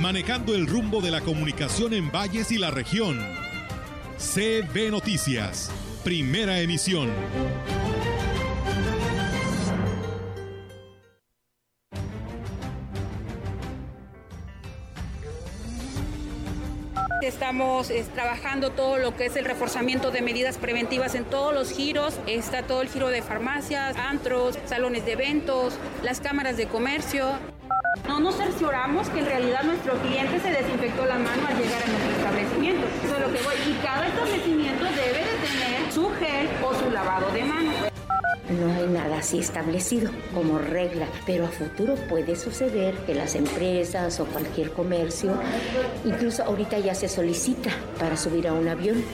manejando el rumbo de la comunicación en valles y la región. CB Noticias, primera emisión. Estamos trabajando todo lo que es el reforzamiento de medidas preventivas en todos los giros. Está todo el giro de farmacias, antros, salones de eventos, las cámaras de comercio. No nos cercioramos que en realidad nuestro cliente se desinfectó la mano al llegar a nuestro establecimiento. Eso es lo que voy. Y cada establecimiento debe de tener su gel o su lavado de manos. No hay nada así establecido como regla, pero a futuro puede suceder que las empresas o cualquier comercio, incluso ahorita ya se solicita para subir a un avión.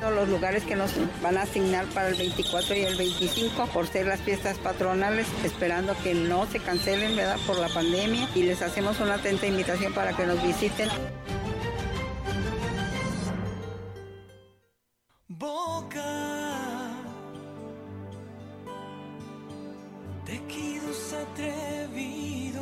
Los lugares que nos van a asignar para el 24 y el 25 por ser las fiestas patronales, esperando que no se cancelen, ¿verdad? Por la pandemia y les hacemos una atenta invitación para que nos visiten. Boca tequidos atrevidos.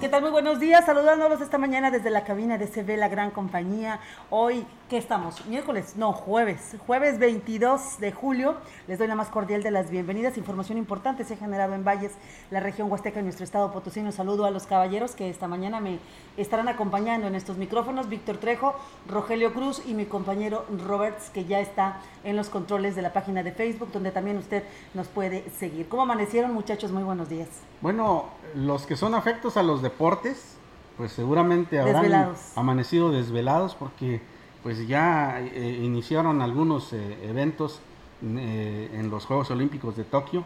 ¿Qué tal? Muy buenos días, saludándolos esta mañana desde la cabina de CB La Gran Compañía. Hoy, ¿qué estamos? Miércoles, no, jueves, jueves 22 de julio. Les doy la más cordial de las bienvenidas. Información importante se ha generado en Valles, la región Huasteca, en nuestro estado Potosí. Un saludo a los caballeros que esta mañana me estarán acompañando en estos micrófonos. Víctor Trejo, Rogelio Cruz y mi compañero Roberts, que ya está en los controles de la página de Facebook, donde también usted nos puede seguir. ¿Cómo amanecieron, muchachos? Muy buenos días. Bueno, los que son afectos a los deportes, pues seguramente habrán Desvelados. amanecido desvelados porque pues ya eh, iniciaron algunos eh, eventos eh, en los Juegos Olímpicos de Tokio,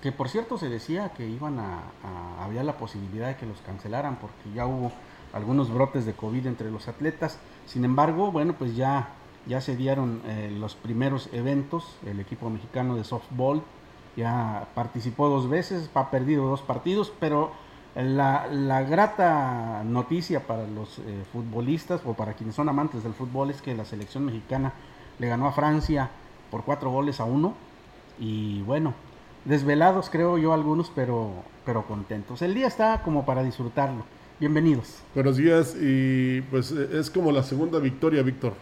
que por cierto se decía que iban a, a- había la posibilidad de que los cancelaran porque ya hubo algunos brotes de COVID entre los atletas. Sin embargo, bueno, pues ya, ya se dieron los primeros eventos. El equipo mexicano de softball ya participó dos veces, ha perdido dos partidos, pero la, la grata noticia para los eh, futbolistas o para quienes son amantes del fútbol es que la selección mexicana le ganó a Francia por cuatro goles a uno y bueno, desvelados creo yo algunos, pero, pero contentos. El día está como para disfrutarlo. Bienvenidos. Buenos días y pues es como la segunda victoria, Víctor.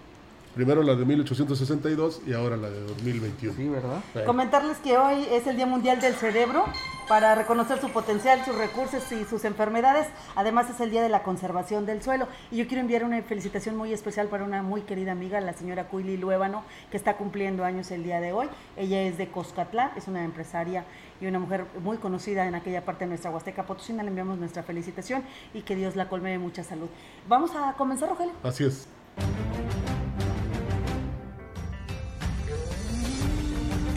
Primero la de 1862 y ahora la de 2021. Sí, ¿verdad? Sí. Comentarles que hoy es el Día Mundial del Cerebro para reconocer su potencial, sus recursos y sus enfermedades. Además es el Día de la Conservación del Suelo. Y yo quiero enviar una felicitación muy especial para una muy querida amiga, la señora Cuili Luébano, que está cumpliendo años el día de hoy. Ella es de Coscatlán, es una empresaria y una mujer muy conocida en aquella parte de nuestra Huasteca Potosina. Le enviamos nuestra felicitación y que Dios la colme de mucha salud. Vamos a comenzar, Rogelio. Así es.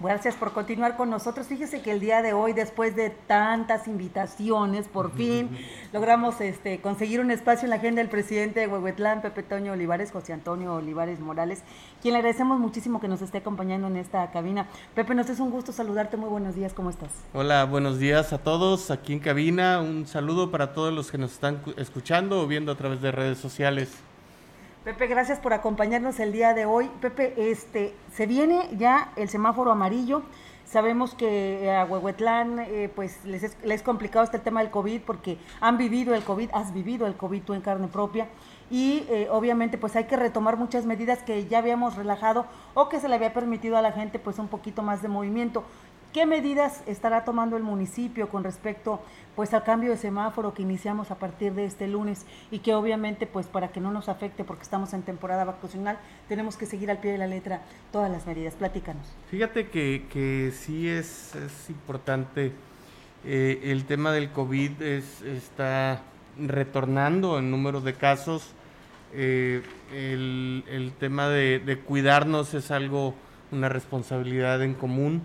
Gracias por continuar con nosotros. Fíjese que el día de hoy, después de tantas invitaciones, por fin logramos este, conseguir un espacio en la agenda del presidente de Huehuetlán, Pepe Toño Olivares, José Antonio Olivares Morales, quien le agradecemos muchísimo que nos esté acompañando en esta cabina. Pepe, nos es un gusto saludarte. Muy buenos días, ¿cómo estás? Hola, buenos días a todos aquí en cabina. Un saludo para todos los que nos están cu- escuchando o viendo a través de redes sociales. Pepe, gracias por acompañarnos el día de hoy. Pepe, este, se viene ya el semáforo amarillo. Sabemos que eh, a Huehuetlán eh, pues les es, les es complicado este tema del COVID porque han vivido el COVID, has vivido el COVID tú en carne propia y eh, obviamente pues hay que retomar muchas medidas que ya habíamos relajado o que se le había permitido a la gente pues un poquito más de movimiento. ¿Qué medidas estará tomando el municipio con respecto pues al cambio de semáforo que iniciamos a partir de este lunes y que obviamente pues para que no nos afecte porque estamos en temporada vacacional tenemos que seguir al pie de la letra todas las medidas? Platícanos. Fíjate que, sí es, importante. eh, el tema del COVID es, está retornando en número de casos. eh, el, tema de cuidarnos es algo una responsabilidad en común.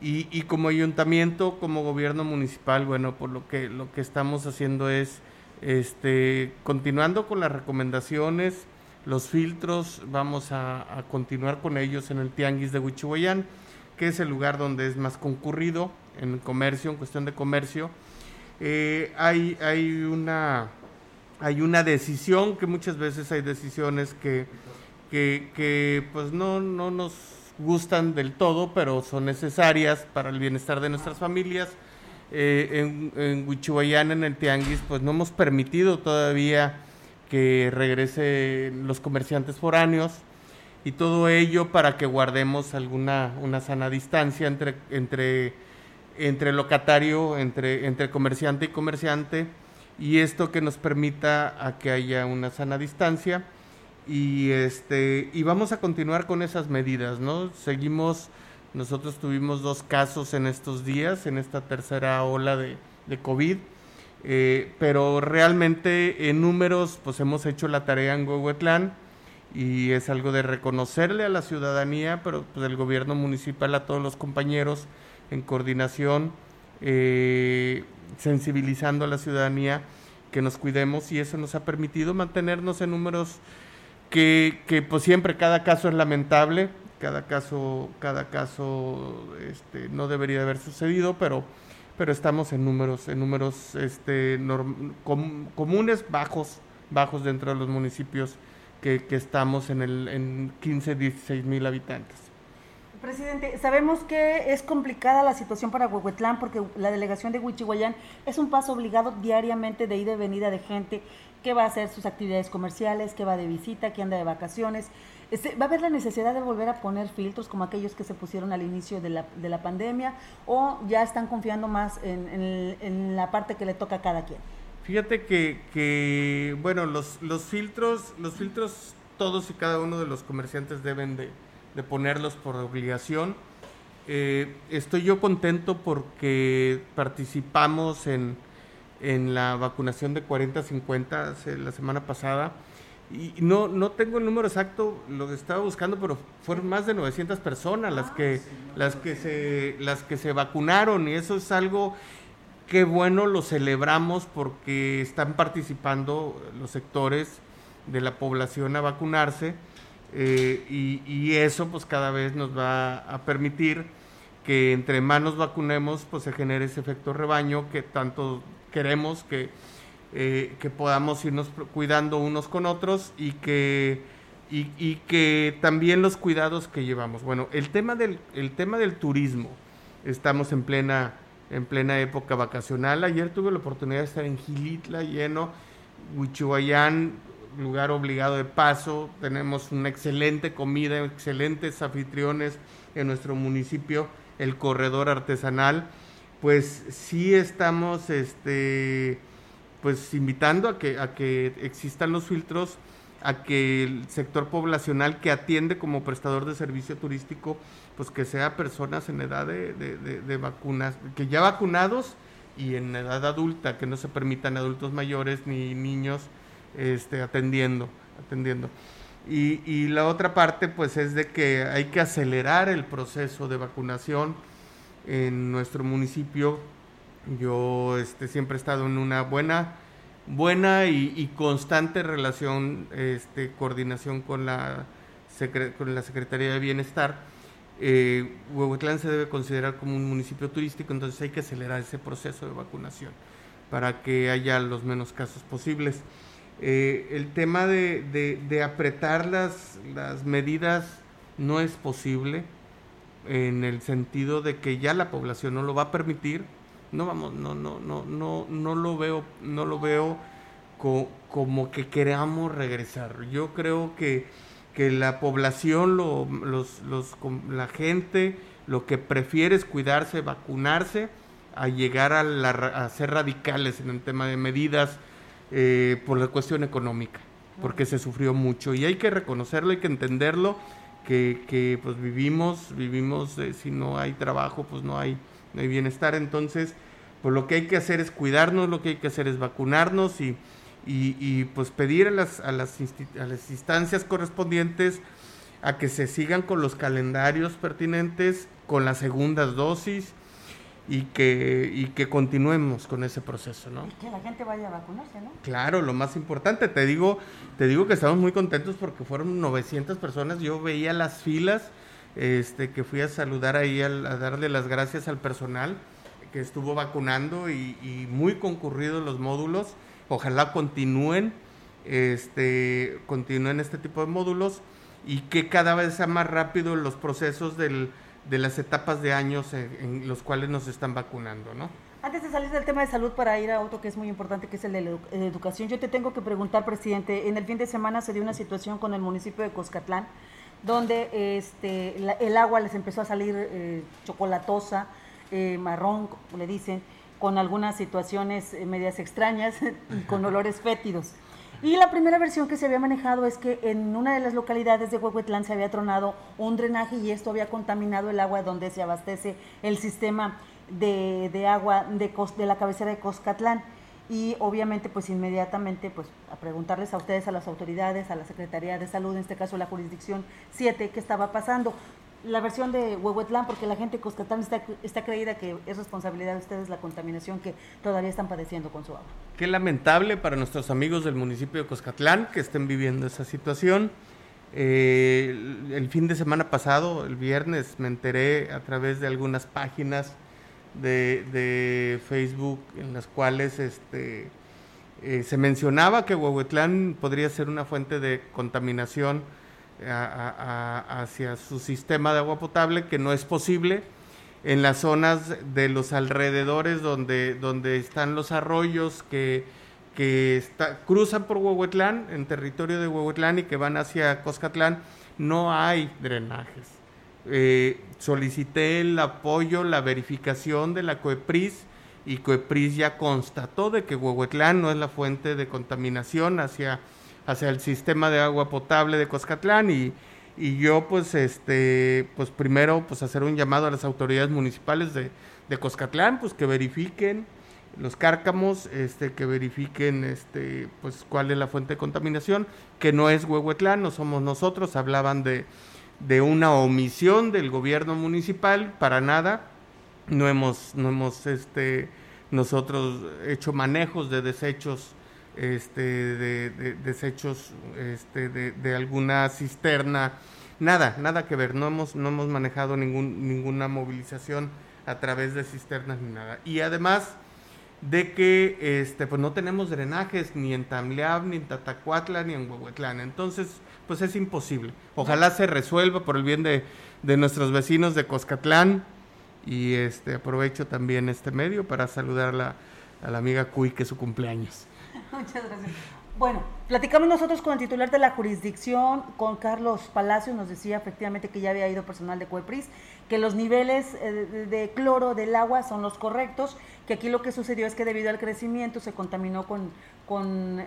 Y, y, como ayuntamiento, como gobierno municipal, bueno, por lo que lo que estamos haciendo es este continuando con las recomendaciones, los filtros, vamos a, continuar con ellos en el Tianguis de Huichihuayán, que es el lugar donde es más concurrido en comercio, en cuestión de comercio. Eh, hay, hay una hay una decisión que muchas veces hay decisiones que, que, que pues no, no nos gustan del todo, pero son necesarias para el bienestar de nuestras familias. Eh, en, en en el Tianguis, pues no hemos permitido todavía que regresen los comerciantes foráneos y todo ello para que guardemos alguna una sana distancia entre, entre, entre locatario, entre, entre comerciante y comerciante y esto que nos permita a que haya una sana distancia y este y vamos a continuar con esas medidas, ¿no? Seguimos nosotros tuvimos dos casos en estos días, en esta tercera ola de, de COVID, eh, pero realmente en números pues hemos hecho la tarea en Huehuetlán y es algo de reconocerle a la ciudadanía, pero pues el gobierno municipal, a todos los compañeros en coordinación, eh, sensibilizando a la ciudadanía que nos cuidemos y eso nos ha permitido mantenernos en números que, que pues siempre cada caso es lamentable, cada caso, cada caso este, no debería haber sucedido, pero, pero estamos en números, en números este, com comunes, bajos, bajos dentro de los municipios que, que estamos en, el, en 15, 16 mil habitantes. Presidente, sabemos que es complicada la situación para Huehuetlán porque la delegación de Huichihuayán es un paso obligado diariamente de ida y venida de gente que va a hacer sus actividades comerciales, que va de visita, que anda de vacaciones. Este, ¿Va a haber la necesidad de volver a poner filtros como aquellos que se pusieron al inicio de la, de la pandemia o ya están confiando más en, en, en, la parte que le toca a cada quien? Fíjate que, que bueno, los, los filtros, los filtros todos y cada uno de los comerciantes deben de, de ponerlos por obligación. Eh, estoy yo contento porque participamos en, en la vacunación de 40-50 la semana pasada. Y no, no tengo el número exacto, lo estaba buscando, pero fueron más de 900 personas las que, las que, se, las que se vacunaron y eso es algo que bueno, lo celebramos porque están participando los sectores de la población a vacunarse eh, y, y, eso pues cada vez nos va a permitir que entre más nos vacunemos pues se genere ese efecto rebaño que tanto queremos que, eh, que podamos irnos cuidando unos con otros y que, y, que también los cuidados que llevamos. Bueno, el tema del, el tema del turismo, estamos en plena, en plena época vacacional. Ayer tuve la oportunidad de estar en Gilitla lleno, Huichihuayán lugar obligado de paso, tenemos una excelente comida, excelentes anfitriones en nuestro municipio, el corredor artesanal, pues sí estamos este pues invitando a que a que existan los filtros, a que el sector poblacional que atiende como prestador de servicio turístico, pues que sea personas en edad de, de, vacunas, que ya vacunados y en edad adulta, que no se permitan adultos mayores ni niños este, atendiendo, atendiendo. Y, y, la otra parte, pues, es de que hay que acelerar el proceso de vacunación en nuestro municipio. Yo este, siempre he estado en una buena, buena y, y constante relación, este, coordinación con la, con la Secretaría de Bienestar. Eh, Huehuetlán se debe considerar como un municipio turístico, entonces hay que acelerar ese proceso de vacunación para que haya los menos casos posibles. Eh, el tema de, de, de apretar las, las, medidas no es posible en el sentido de que ya la población no lo va a permitir. No vamos, no, no, no, no, no lo veo, no lo veo co como que queramos regresar. Yo creo que, que la población, lo, los, los, la gente, lo que prefiere es cuidarse, vacunarse, a llegar a, la, a ser radicales en el tema de medidas eh, por la cuestión económica, porque se sufrió mucho y hay que reconocerlo, hay que entenderlo, que, que pues vivimos, vivimos, si no hay trabajo, pues no hay, no hay bienestar, entonces, pues lo que hay que hacer es cuidarnos, lo que hay que hacer es vacunarnos y, y, y pues pedir a las, a las, a las instancias correspondientes a que se sigan con los calendarios pertinentes, con las segundas dosis y que, y que continuemos con ese proceso, ¿no? Que la gente vaya a vacunarse, ¿no? Claro, lo más importante, te digo, te digo que estamos muy contentos porque fueron 900 personas, yo veía las filas, este, que fui a saludar ahí, a, darle las gracias al personal que estuvo vacunando y, y muy concurridos los módulos, ojalá continúen, este, continúen este tipo de módulos y que cada vez sea más rápido los procesos del, de las etapas de años en, los cuales nos están vacunando, ¿no? Antes de salir del tema de salud para ir a otro que es muy importante, que es el de la educación, yo te tengo que preguntar, presidente, en el fin de semana se dio una situación con el municipio de Coscatlán, donde este, el agua les empezó a salir eh, chocolatosa, eh, marrón, como le dicen, con algunas situaciones eh, medias extrañas y con olores fétidos. Y la primera versión que se había manejado es que en una de las localidades de Huehuetlán se había tronado un drenaje y esto había contaminado el agua donde se abastece el sistema de, agua de, de la cabecera de Coscatlán. Y obviamente, pues inmediatamente, pues a preguntarles a ustedes, a las autoridades, a la Secretaría de Salud, en este caso la jurisdicción 7, qué estaba pasando la versión de Huehuetlán, porque la gente de Coscatlán está, creída que es responsabilidad de ustedes la contaminación que todavía están padeciendo con su agua. Qué lamentable para nuestros amigos del municipio de Coscatlán que estén viviendo esa situación. Eh, el, fin de semana pasado, el viernes, me enteré a través de algunas páginas de, Facebook en las cuales este, eh, se mencionaba que Huehuetlán podría ser una fuente de contaminación hacia su sistema de agua potable, que no es posible en las zonas de los alrededores donde, donde están los arroyos que, que cruzan por Huehuetlán, en territorio de Huehuetlán y que van hacia Coscatlán, no hay drenajes. Eh, solicité el apoyo, la verificación de la COEPRIS y COEPRIS ya constató de que Huehuetlán no es la fuente de contaminación hacia hacia el sistema de agua potable de Coscatlán y, y yo pues este pues primero pues hacer un llamado a las autoridades municipales de, de Coscatlán pues que verifiquen los cárcamos este que verifiquen este pues cuál es la fuente de contaminación que no es Huehuetlán no somos nosotros hablaban de de una omisión del gobierno municipal para nada no hemos no hemos este nosotros hecho manejos de desechos este, de, desechos este, de, alguna cisterna, nada, nada que ver, no hemos, no hemos manejado ningún, ninguna movilización a través de cisternas ni nada. Y además de que este, pues no tenemos drenajes ni en Tamleab, ni en Tatacuatla, ni en Huehuetlán. Entonces, pues es imposible. Ojalá se resuelva por el bien de, de nuestros vecinos de Coscatlán. Y este aprovecho también este medio para saludar a la, a la amiga Cuy, que es su cumpleaños. Muchas gracias. Bueno, platicamos nosotros con el titular de la jurisdicción, con Carlos Palacio, nos decía efectivamente que ya había ido personal de CUEPRIS, que los niveles eh, de cloro del agua son los correctos, que aquí lo que sucedió es que debido al crecimiento se contaminó con, con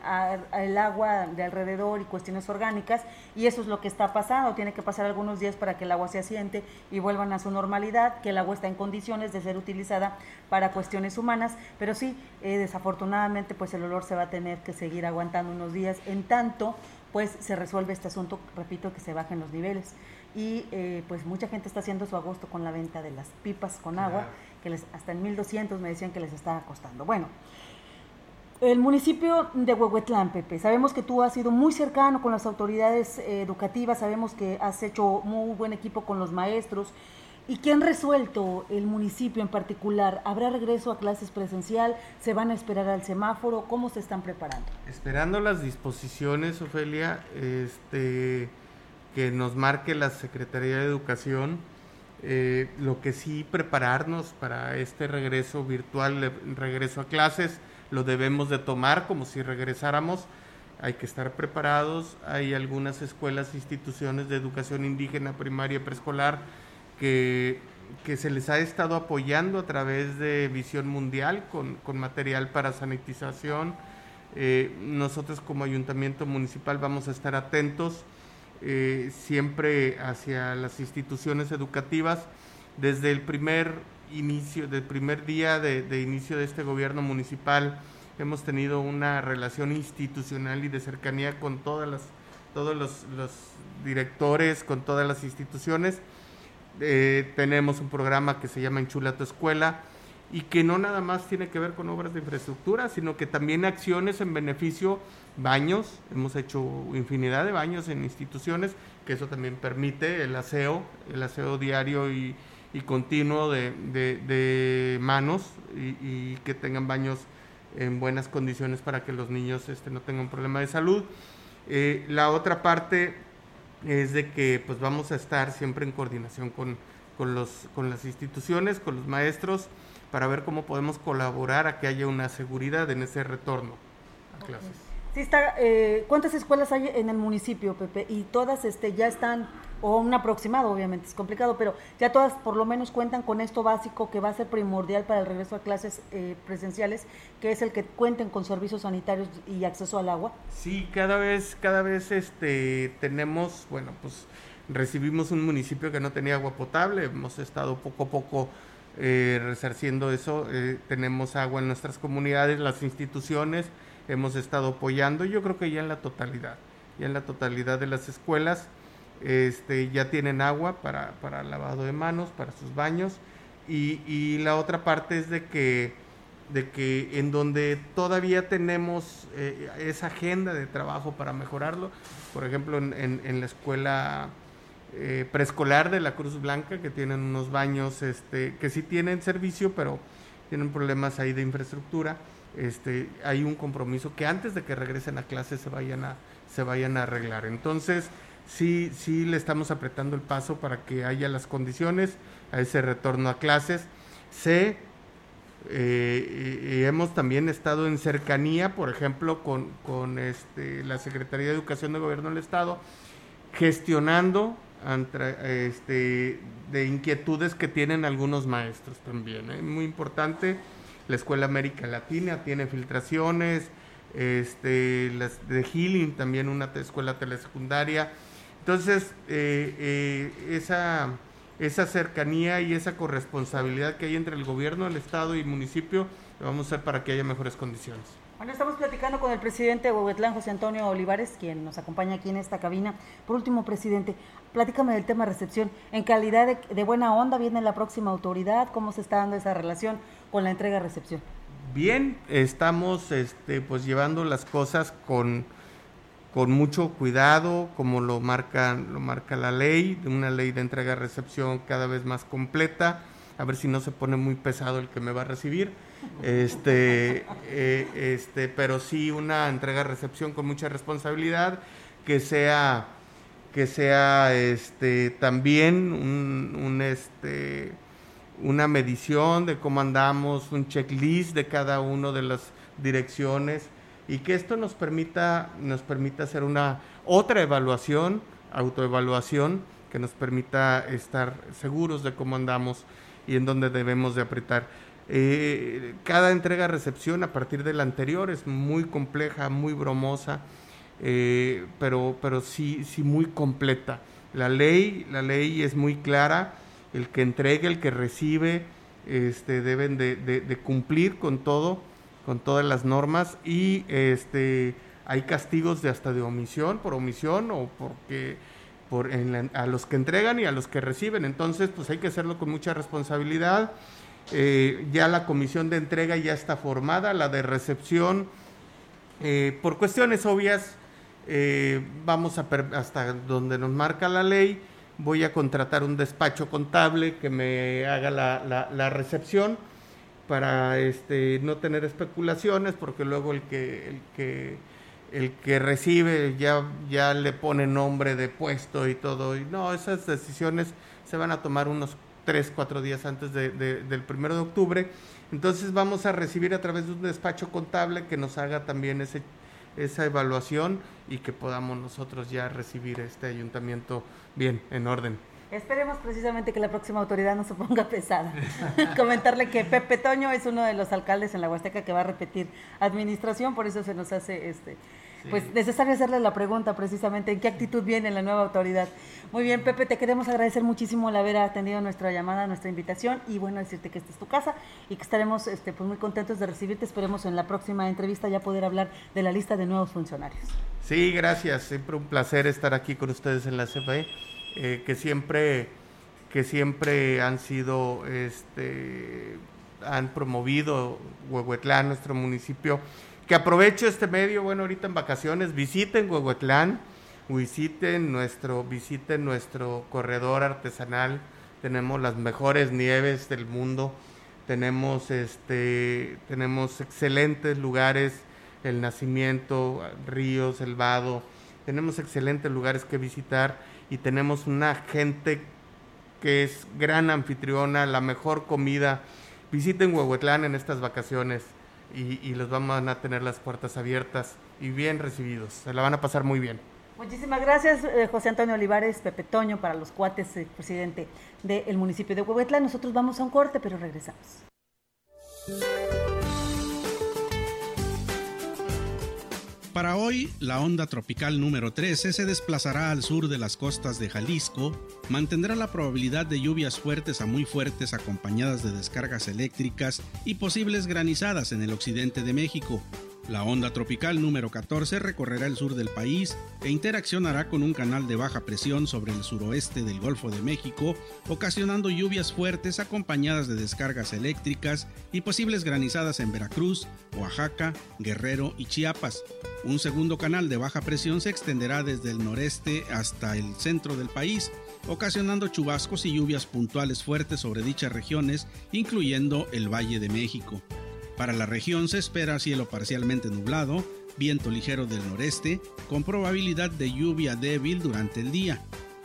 el agua de alrededor y cuestiones orgánicas, y eso es lo que está pasando, tiene que pasar algunos días para que el agua se asiente y vuelvan a su normalidad, que el agua está en condiciones de ser utilizada para cuestiones humanas, pero sí, eh, desafortunadamente pues el olor se va a tener que seguir aguantando unos días, en tanto pues se resuelve este asunto, repito, que se bajen los niveles y eh, pues mucha gente está haciendo su agosto con la venta de las pipas con agua, que les, hasta en 1200 me decían que les estaba costando. Bueno, el municipio de Huehuetlán, Pepe, sabemos que tú has sido muy cercano con las autoridades eh, educativas, sabemos que has hecho muy buen equipo con los maestros. ¿Y qué han resuelto el municipio en particular? ¿Habrá regreso a clases presencial? ¿Se van a esperar al semáforo? ¿Cómo se están preparando? Esperando las disposiciones, Ofelia, este que nos marque la Secretaría de Educación, eh, lo que sí prepararnos para este regreso virtual, regreso a clases, lo debemos de tomar como si regresáramos, hay que estar preparados, hay algunas escuelas, instituciones de educación indígena, primaria preescolar que, se les ha estado apoyando a través de Visión Mundial con, con material para sanitización. Eh, nosotros como ayuntamiento municipal vamos a estar atentos eh, siempre hacia las instituciones educativas. Desde el primer inicio, del primer día de, inicio de este gobierno municipal, hemos tenido una relación institucional y de cercanía con todas las todos los, los directores, con todas las instituciones. Eh, tenemos un programa que se llama Enchula tu Escuela y que no nada más tiene que ver con obras de infraestructura, sino que también acciones en beneficio, baños, hemos hecho infinidad de baños en instituciones, que eso también permite el aseo, el aseo diario y, y continuo de, de, manos y, y, que tengan baños en buenas condiciones para que los niños este, no tengan problema de salud. Eh, la otra parte es de que pues vamos a estar siempre en coordinación con, con, los, con las instituciones, con los maestros, para ver cómo podemos colaborar a que haya una seguridad en ese retorno a clases. Eh, ¿Cuántas escuelas hay en el municipio, Pepe? Y todas este, ya están, o un aproximado, obviamente, es complicado, pero ya todas por lo menos cuentan con esto básico que va a ser primordial para el regreso a clases eh, presenciales, que es el que cuenten con servicios sanitarios y acceso al agua. Sí, cada vez, cada vez este, tenemos, bueno, pues recibimos un municipio que no tenía agua potable, hemos estado poco a poco eh, resarciendo eso, eh, tenemos agua en nuestras comunidades, las instituciones, hemos estado apoyando, yo creo que ya en la totalidad, ya en la totalidad de las escuelas este, ya tienen agua para, para lavado de manos, para sus baños, y, y, la otra parte es de que, de que en donde todavía tenemos eh, esa agenda de trabajo para mejorarlo, por ejemplo en, en, la escuela eh, preescolar de la Cruz Blanca, que tienen unos baños este, que sí tienen servicio, pero tienen problemas ahí de infraestructura, este, hay un compromiso que antes de que regresen a clase se vayan a, se vayan a arreglar. Entonces, sí, sí le estamos apretando el paso para que haya las condiciones a ese retorno a clases. Sé, eh, y hemos también estado en cercanía, por ejemplo, con, con este, la Secretaría de Educación del Gobierno del Estado, gestionando este, de inquietudes que tienen algunos maestros también. ¿eh? Muy importante la Escuela América Latina tiene filtraciones, este, de Healing también una escuela telesecundaria. Entonces, eh, eh, esa, esa cercanía y esa corresponsabilidad que hay entre el gobierno, el Estado y el municipio, lo vamos a hacer para que haya mejores condiciones. Bueno, estamos platicando con el presidente de Huehuetlán, José Antonio Olivares, quien nos acompaña aquí en esta cabina. Por último, presidente, platícame del tema recepción. En calidad de, de buena onda viene la próxima autoridad, ¿cómo se está dando esa relación con la entrega-recepción? Bien, estamos este, pues llevando las cosas con, con mucho cuidado, como lo marca, lo marca la ley, una ley de entrega-recepción cada vez más completa, a ver si no se pone muy pesado el que me va a recibir este, eh, este, pero sí una entrega-recepción con mucha responsabilidad, que sea, que sea este, también un, este, una medición de cómo andamos, un checklist de cada una de las direcciones y que esto nos permita, nos permita hacer una otra evaluación, autoevaluación, que nos permita estar seguros de cómo andamos y en dónde debemos de apretar. Eh, cada entrega-recepción a partir de la anterior es muy compleja, muy bromosa, eh, pero, pero sí, sí muy completa. La ley, la ley es muy clara, el que entregue, el que recibe, este, deben de, de, cumplir con todo, con todas las normas y este, hay castigos de hasta de omisión, por omisión o porque por en la, a los que entregan y a los que reciben. Entonces, pues hay que hacerlo con mucha responsabilidad. Eh, ya la comisión de entrega ya está formada, la de recepción, eh, por cuestiones obvias, eh, vamos a hasta donde nos marca la ley, voy a contratar un despacho contable que me haga la, la, la recepción para este, no tener especulaciones, porque luego el que, el que, el que recibe ya, ya le pone nombre de puesto y todo, y no, esas decisiones se van a tomar unos tres, cuatro días antes de, de, del primero de octubre. Entonces vamos a recibir a través de un despacho contable que nos haga también ese, esa evaluación y que podamos nosotros ya recibir este ayuntamiento bien, en orden. Esperemos precisamente que la próxima autoridad no se ponga pesada. Comentarle que Pepe Toño es uno de los alcaldes en la Huasteca que va a repetir administración, por eso se nos hace este pues necesario hacerle la pregunta precisamente, ¿en qué actitud viene la nueva autoridad? Muy bien, Pepe, te queremos agradecer muchísimo el haber atendido nuestra llamada, nuestra invitación y bueno, decirte que esta es tu casa y que estaremos este, pues muy contentos de recibirte. Esperemos en la próxima entrevista ya poder hablar de la lista de nuevos funcionarios. Sí, gracias. Siempre un placer estar aquí con ustedes en la CFE, eh, que siempre que siempre han sido, este, han promovido Huehuetlán, nuestro municipio. Que aprovecho este medio, bueno, ahorita en vacaciones, visiten Huehuetlán, visiten nuestro, visiten nuestro corredor artesanal, tenemos las mejores nieves del mundo, tenemos este, tenemos excelentes lugares, el nacimiento, ríos, el vado, tenemos excelentes lugares que visitar y tenemos una gente que es gran anfitriona, la mejor comida. Visiten Huehuetlán en estas vacaciones y, los vamos a tener las puertas abiertas y bien recibidos. Se la van a pasar muy bien. Muchísimas gracias, eh, José Antonio Olivares, Pepe Toño, para los cuates, eh, presidente del municipio de Huehuetlán. Nosotros vamos a un corte, pero regresamos. Para hoy, la onda tropical número 13 se desplazará al sur de las costas de Jalisco, mantendrá la probabilidad de lluvias fuertes a muy fuertes acompañadas de descargas eléctricas y posibles granizadas en el occidente de México, la onda tropical número 14 recorrerá el sur del país e interaccionará con un canal de baja presión sobre el suroeste del Golfo de México, ocasionando lluvias fuertes acompañadas de descargas eléctricas y posibles granizadas en Veracruz, Oaxaca, Guerrero y Chiapas. Un segundo canal de baja presión se extenderá desde el noreste hasta el centro del país, ocasionando chubascos y lluvias puntuales fuertes sobre dichas regiones, incluyendo el Valle de México. Para la región se espera cielo parcialmente nublado, viento ligero del noreste, con probabilidad de lluvia débil durante el día.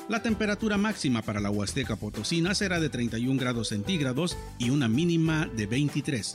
La temperatura máxima para la Huasteca Potosina será de 31 grados centígrados y una mínima de 23.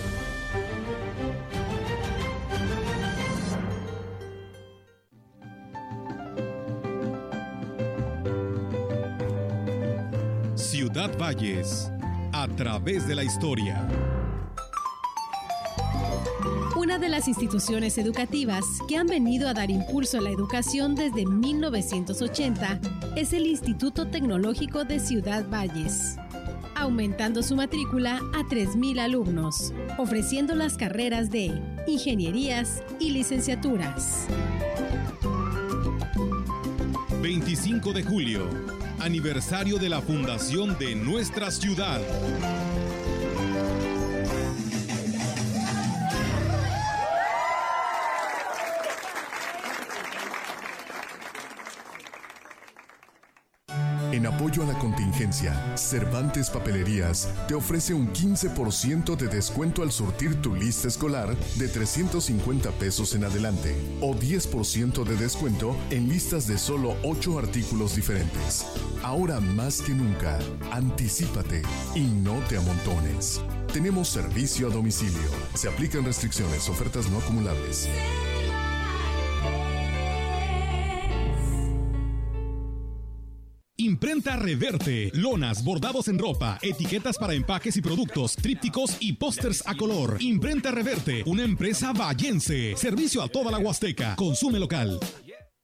Ciudad Valles, a través de la historia. Una de las instituciones educativas que han venido a dar impulso a la educación desde 1980 es el Instituto Tecnológico de Ciudad Valles, aumentando su matrícula a 3.000 alumnos, ofreciendo las carreras de ingenierías y licenciaturas. 25 de julio, aniversario de la fundación de nuestra ciudad. Cervantes Papelerías te ofrece un 15% de descuento al surtir tu lista escolar de 350 pesos en adelante o 10% de descuento en listas de solo 8 artículos diferentes. Ahora más que nunca, anticípate y no te amontones. Tenemos servicio a domicilio. Se aplican restricciones, ofertas no acumulables. Imprenta Reverte, lonas, bordados en ropa, etiquetas para empaques y productos, trípticos y pósters a color. Imprenta Reverte, una empresa vallense. Servicio a toda la Huasteca. Consume local.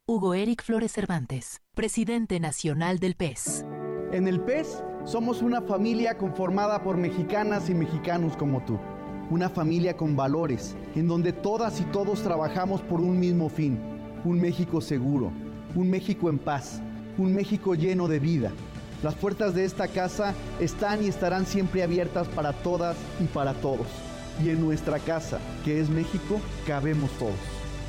Hugo Eric Flores Cervantes, presidente nacional del PES. En el PES somos una familia conformada por mexicanas y mexicanos como tú. Una familia con valores, en donde todas y todos trabajamos por un mismo fin. Un México seguro, un México en paz un México lleno de vida. Las puertas de esta casa están y estarán siempre abiertas para todas y para todos. Y en nuestra casa, que es México, cabemos todos.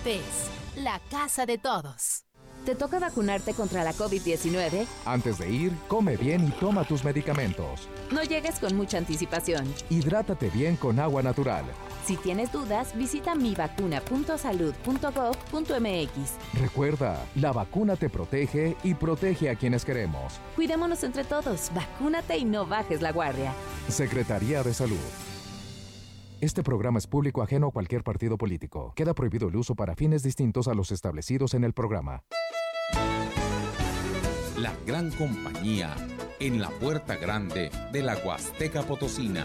PES, la casa de todos. ¿Te toca vacunarte contra la COVID-19? Antes de ir, come bien y toma tus medicamentos. No llegues con mucha anticipación. Hidrátate bien con agua natural. Si tienes dudas, visita mivacuna.salud.gov.mx. Recuerda, la vacuna te protege y protege a quienes queremos. Cuidémonos entre todos, vacúnate y no bajes la guardia. Secretaría de Salud. Este programa es público ajeno a cualquier partido político. Queda prohibido el uso para fines distintos a los establecidos en el programa. La gran compañía en la puerta grande de la Huasteca Potosina.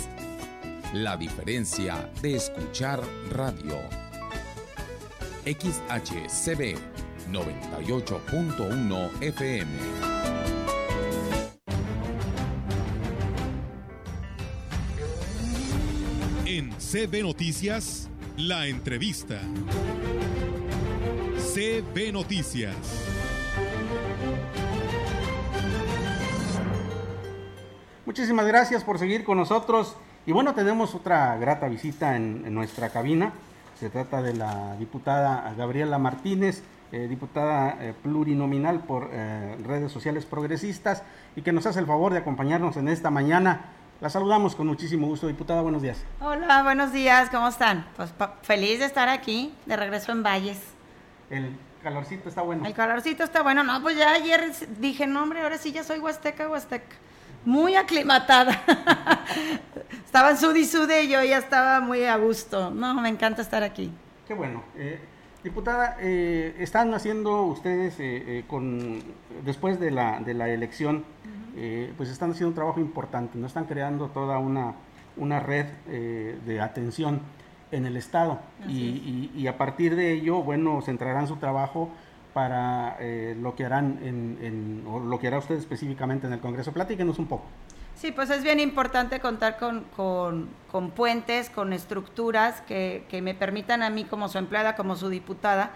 la diferencia de escuchar radio. XHCB 98.1 FM. En CB Noticias, la entrevista. CB Noticias. Muchísimas gracias por seguir con nosotros. Y bueno, tenemos otra grata visita en, en nuestra cabina. Se trata de la diputada Gabriela Martínez, eh, diputada eh, plurinominal por eh, redes sociales progresistas y que nos hace el favor de acompañarnos en esta mañana. La saludamos con muchísimo gusto, diputada. Buenos días. Hola, buenos días, ¿cómo están? Pues feliz de estar aquí, de regreso en Valles. El calorcito está bueno. El calorcito está bueno, no, pues ya ayer dije, no hombre, ahora sí ya soy huasteca, huasteca. Muy aclimatada. estaba en sud y sude y yo ya estaba muy a gusto. No, me encanta estar aquí. Qué bueno. Eh, diputada, eh, están haciendo ustedes, eh, eh, con, después de la, de la elección, eh, pues están haciendo un trabajo importante, ¿no? Están creando toda una, una red eh, de atención en el Estado y, y- y a partir de ello, bueno, centrarán su trabajo para eh, lo que harán en, en- o lo que hará usted específicamente en el Congreso. Platíquenos un poco. Sí, pues es bien importante contar con, con- con puentes, con estructuras que, que me permitan a mí como su empleada, como su diputada,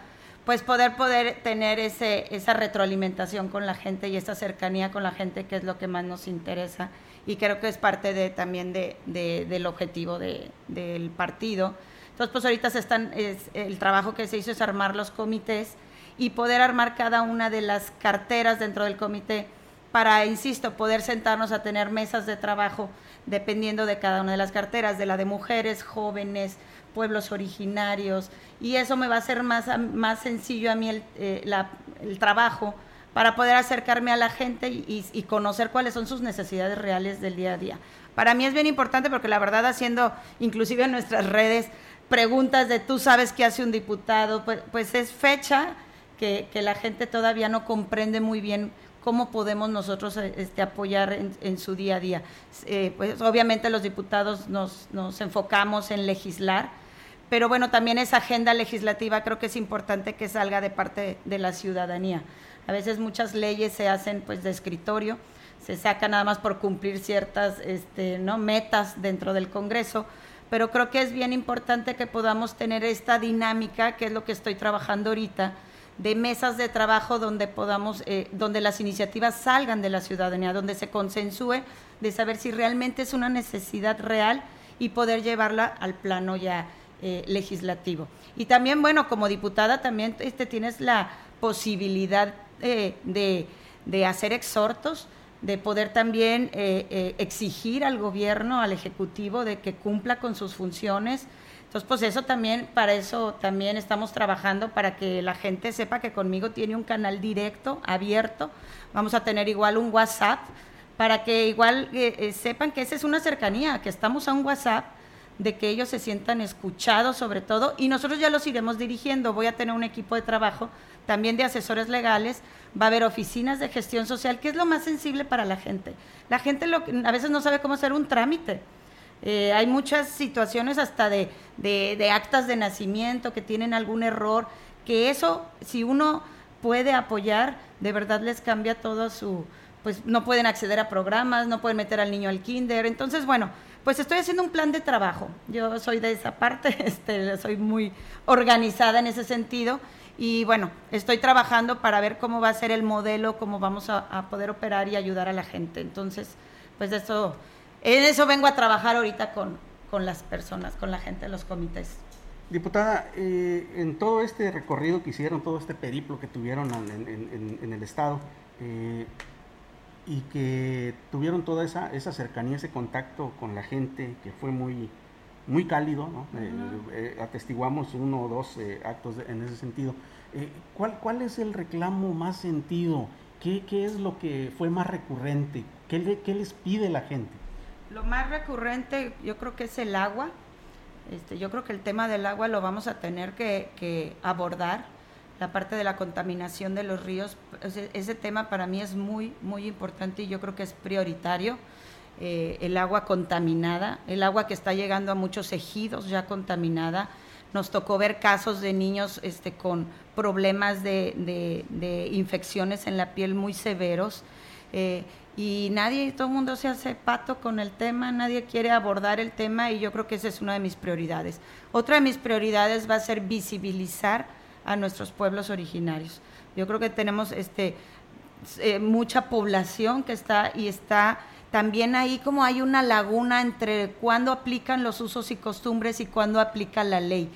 pues poder poder tener ese, esa retroalimentación con la gente y esa cercanía con la gente que es lo que más nos interesa y creo que es parte de, también de, de- del objetivo de- del partido. Entonces, pues ahorita se están, es- el trabajo que se hizo es armar los comités y poder armar cada una de las carteras dentro del comité para, insisto, poder sentarnos a tener mesas de trabajo dependiendo de cada una de las carteras, de la de mujeres, jóvenes, pueblos originarios, y eso me va a hacer más, más sencillo a mí el, eh, la- el trabajo para poder acercarme a la gente y- y conocer cuáles son sus necesidades reales del día a día. Para mí es bien importante porque la verdad haciendo inclusive en nuestras redes preguntas de tú sabes qué hace un diputado, pues, pues es fecha que, la gente todavía no comprende muy bien cómo podemos nosotros eh, este, apoyar en, su día a día. Eh, pues obviamente los diputados nos, enfocamos en legislar, pero bueno, también esa agenda legislativa creo que es importante que salga de parte de la ciudadanía. A veces muchas leyes se hacen pues de escritorio, se sacan nada más por cumplir ciertas este, ¿no? metas dentro del Congreso, pero creo que es bien importante que podamos tener esta dinámica, que es lo que estoy trabajando ahorita, de mesas de trabajo donde podamos, eh, donde las iniciativas salgan de la ciudadanía, donde se consensúe de saber si realmente es una necesidad real y poder llevarla al plano ya eh, legislativo. Y también, bueno, como diputada también este, tienes la posibilidad eh, de, de hacer exhortos, de poder también exigir al gobierno, al ejecutivo, de que cumpla con sus funciones. Entonces, pues eso también, para eso también estamos trabajando, para que la gente sepa que conmigo tiene un canal directo, abierto. Vamos a tener igual un WhatsApp, para que igual eh, eh, sepan que esa es una cercanía, que estamos a un WhatsApp, de que ellos se sientan escuchados sobre todo, y nosotros ya los iremos dirigiendo. Voy a tener un equipo de trabajo también de asesores legales, va a haber oficinas de gestión social, que es lo más sensible para la gente. La gente lo, a veces no sabe cómo hacer un trámite. Eh, hay muchas situaciones hasta de, de- actas de nacimiento que tienen algún error que eso, si uno puede apoyar, de verdad les cambia todo su, pues no pueden acceder a programas, no pueden meter al niño al kinder. Entonces, bueno, pues estoy haciendo un plan de trabajo. Yo soy de esa parte, este, soy muy organizada en ese sentido. Y bueno, estoy trabajando para ver cómo va a ser el modelo, cómo vamos a poder operar y ayudar a la gente. Entonces, pues eso, en eso vengo a trabajar ahorita con, con las personas, con la gente de los comités. Diputada, eh, en todo este recorrido que hicieron, todo este periplo que tuvieron en, en- en el Estado, eh, y que tuvieron toda esa, esa cercanía, ese contacto con la gente, que fue muy, muy cálido, ¿no? Eh, eh, atestiguamos uno o dos actos de- en ese sentido. ¿cuál, ¿Cuál es el reclamo más sentido? ¿Qué, qué es lo que fue más recurrente? ¿Qué, le- qué les pide la gente? Lo más recurrente yo creo que es el agua. Este, yo creo que el tema del agua lo vamos a tener que, que abordar. La parte de la contaminación de los ríos, ese, ese tema para mí es muy, muy importante y yo creo que es prioritario. Eh, el agua contaminada, el agua que está llegando a muchos ejidos ya contaminada. Nos tocó ver casos de niños este, con problemas de, de- de infecciones en la piel muy severos. Eh, y nadie, todo el mundo se hace pato con el tema, nadie quiere abordar el tema y yo creo que esa es una de mis prioridades. Otra de mis prioridades va a ser visibilizar a nuestros pueblos originarios. Yo creo que tenemos este, eh, mucha población que está y está también ahí como hay una laguna entre cuándo aplican los usos y costumbres y cuándo aplica la ley.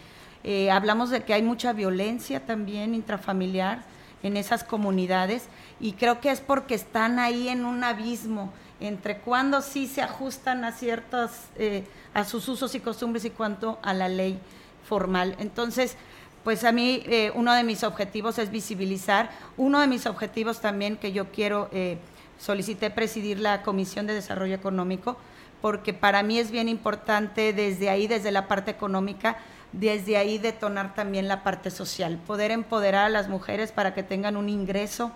Eh, hablamos de que hay mucha violencia también intrafamiliar en esas comunidades y creo que es porque están ahí en un abismo entre cuándo sí se ajustan a ciertos, eh, a sus usos y costumbres y cuánto a la ley formal. Entonces, pues a mí eh, uno de mis objetivos es visibilizar. Uno de mis objetivos también que yo quiero, eh, solicité presidir la Comisión de Desarrollo Económico, porque para mí es bien importante desde ahí, desde la parte económica, desde ahí detonar también la parte social, poder empoderar a las mujeres para que tengan un ingreso.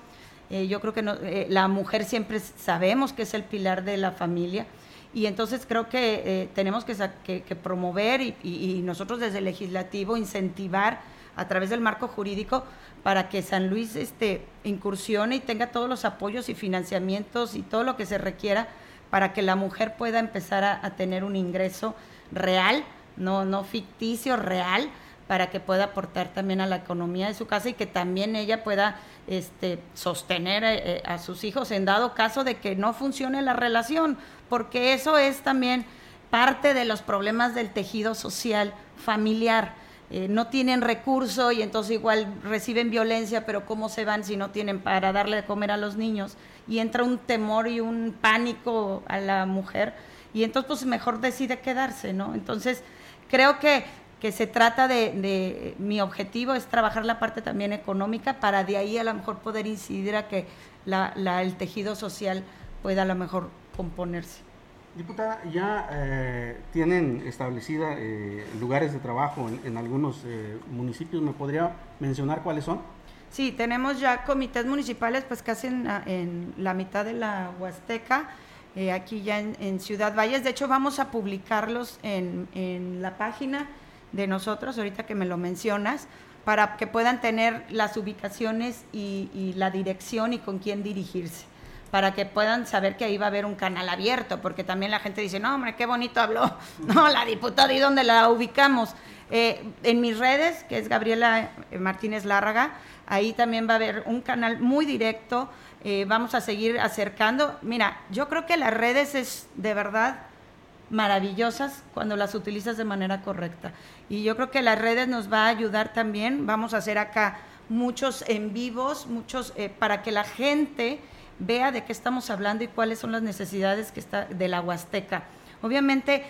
Eh, yo creo que no- eh, la mujer siempre sabemos que es el pilar de la familia y entonces creo que eh, tenemos que, que- promover y, nosotros desde el legislativo incentivar a través del marco jurídico para que San Luis este, incursione y tenga todos los apoyos y financiamientos y todo lo que se requiera para que la mujer pueda empezar a tener un ingreso real, no, no ficticio, real, para que pueda aportar también a la economía de su casa y que también ella pueda este, sostener eh, eh, a sus hijos en dado caso de que no funcione la relación, porque eso es también parte de los problemas del tejido social familiar. Eh, no tienen recurso y entonces igual reciben violencia, pero ¿cómo se van si no tienen para darle de comer a los niños? Y entra un temor y un pánico a la mujer y entonces pues mejor decide quedarse, ¿no? Entonces creo que, que se trata de, de- mi objetivo es trabajar la parte también económica para de ahí a lo mejor poder incidir a que la- la- el tejido social pueda a lo mejor componerse. Diputada, ya eh, tienen establecida eh, lugares de trabajo en, en algunos eh, municipios. ¿Me podría mencionar cuáles son? Sí, tenemos ya comités municipales, pues casi en, en la mitad de la Huasteca, eh, aquí ya en, Ciudad Valles. De hecho, vamos a publicarlos en, en la página de nosotros, ahorita que me lo mencionas, para que puedan tener las ubicaciones y, y la dirección y con quién dirigirse para que puedan saber que ahí va a haber un canal abierto, porque también la gente dice, no, hombre, qué bonito habló, no, la diputada, ¿y dónde la ubicamos? Eh, en mis redes, que es Gabriela eh, Martínez Lárraga, ahí también va a haber un canal muy directo, eh, vamos a seguir acercando. Mira, yo creo que las redes es de verdad maravillosas cuando las utilizas de manera correcta. Y yo creo que las redes nos va a ayudar también. Vamos a hacer acá muchos en vivos, muchos eh, para que la gente vea de qué estamos hablando y cuáles son las necesidades que está de la Huasteca. Obviamente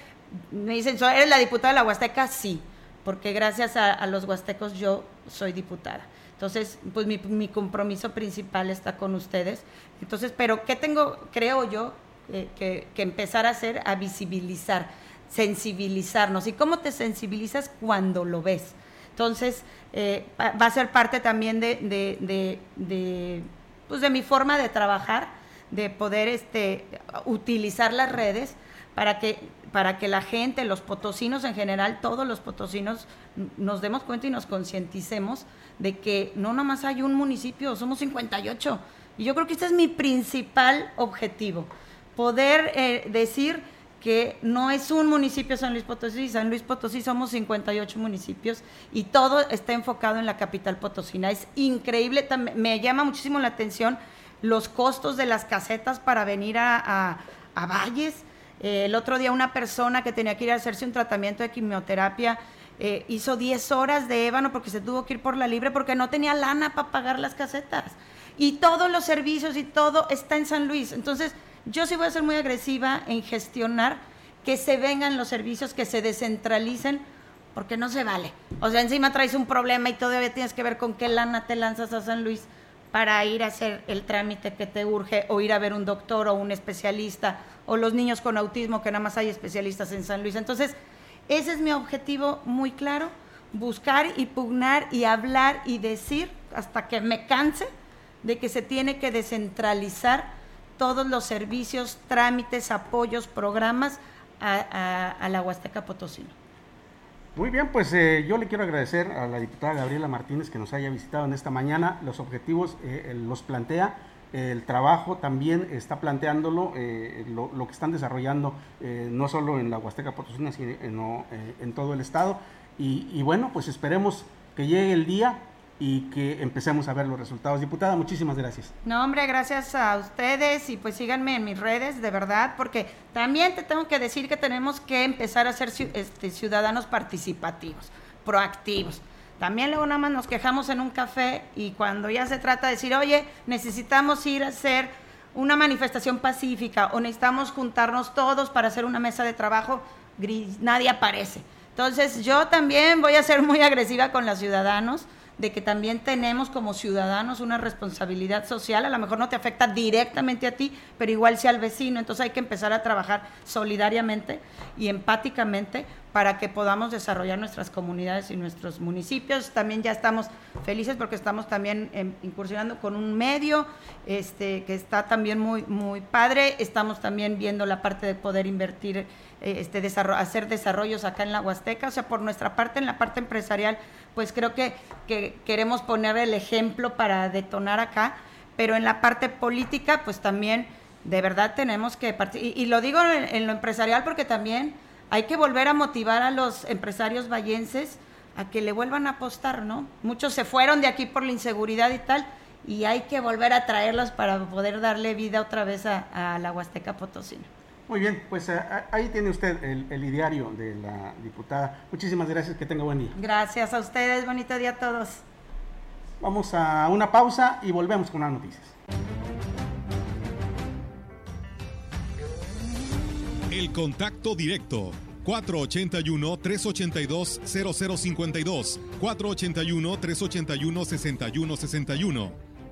me dicen, "¿So- ¿eres la diputada de la Huasteca? Sí, porque gracias a, a los huastecos yo soy diputada. Entonces, pues mi, mi compromiso principal está con ustedes. Entonces, pero ¿qué tengo, creo yo, eh, que, que empezar a hacer? A visibilizar, sensibilizarnos. ¿Y cómo te sensibilizas cuando lo ves? Entonces, eh, va va a ser parte también de, de, de- de, pues de mi forma de trabajar, de poder este, utilizar las redes para que, para que la gente, los potosinos en general, todos los potosinos, nos demos cuenta y nos concienticemos de que no nomás hay un municipio, somos 58. Y yo creo que este es mi principal objetivo, poder eh, decir que no es un municipio San Luis Potosí, San Luis Potosí somos 58 municipios y todo está enfocado en la capital potosina. Es increíble, me llama muchísimo la atención los costos de las casetas para venir a, Valles. Eh, el otro día una persona que tenía que ir a hacerse un tratamiento de quimioterapia eh, hizo 10 horas de ébano porque se tuvo que ir por la libre porque no tenía lana para pagar las casetas. Y todos los servicios y todo está en San Luis. Entonces, yo sí voy a ser muy agresiva en gestionar que se vengan los servicios, que se descentralicen, porque no se vale. O sea, encima traes un problema y todavía tienes que ver con qué lana te lanzas a San Luis para ir a hacer el trámite que te urge o ir a ver un doctor o un especialista o los niños con autismo que nada más hay especialistas en San Luis. Entonces, ese es mi objetivo muy claro, buscar y pugnar y hablar y decir hasta que me canse de que se tiene que descentralizar todos los servicios, trámites, apoyos, programas a, la Huasteca Potosina. Muy bien, pues eh, yo le quiero agradecer a la diputada Gabriela Martínez que nos haya visitado en esta mañana. Los objetivos eh, los plantea, el trabajo también está planteándolo, eh, lo, que están desarrollando no solo en la Huasteca Potosina, sino en todo el estado. y bueno, pues esperemos que llegue el día y que empecemos a ver los resultados. Diputada, muchísimas gracias. No, hombre, gracias a ustedes y pues síganme en mis redes, de verdad, porque también te tengo que decir que tenemos que empezar a ser este, ciudadanos participativos, proactivos. También luego nada más nos quejamos en un café y cuando ya se trata de decir, oye, necesitamos ir a hacer una manifestación pacífica o necesitamos juntarnos todos para hacer una mesa de trabajo, nadie aparece. Entonces yo también voy a ser muy agresiva con los ciudadanos de que también tenemos como ciudadanos una responsabilidad social, a lo mejor no te afecta directamente a ti, pero igual sí al vecino, entonces hay que empezar a trabajar solidariamente y empáticamente para que podamos desarrollar nuestras comunidades y nuestros municipios. También ya estamos felices porque estamos también em, incursionando con un medio este, que está también muy, muy padre. Estamos también viendo la parte de poder invertir, eh, este, hacer desarrollos acá en la Huasteca. O sea, por nuestra parte, en la parte empresarial, pues creo que, que queremos poner el ejemplo para detonar acá. Pero en la parte política, pues también de verdad tenemos que participar. Y, lo digo en lo empresarial porque también hay que volver a motivar a los empresarios vallenses a que le vuelvan a apostar, ¿no? Muchos se fueron de aquí por la inseguridad y tal, y hay que volver a traerlos para poder darle vida otra vez a, la Huasteca Potosina. Muy bien, pues eh, ahí tiene usted el, el, ideario de la diputada. Muchísimas gracias, que tenga buen día. Gracias a ustedes, bonito día a todos. Vamos a una pausa y volvemos con las noticias. El contacto directo 481-382-0052, 481-381-6161.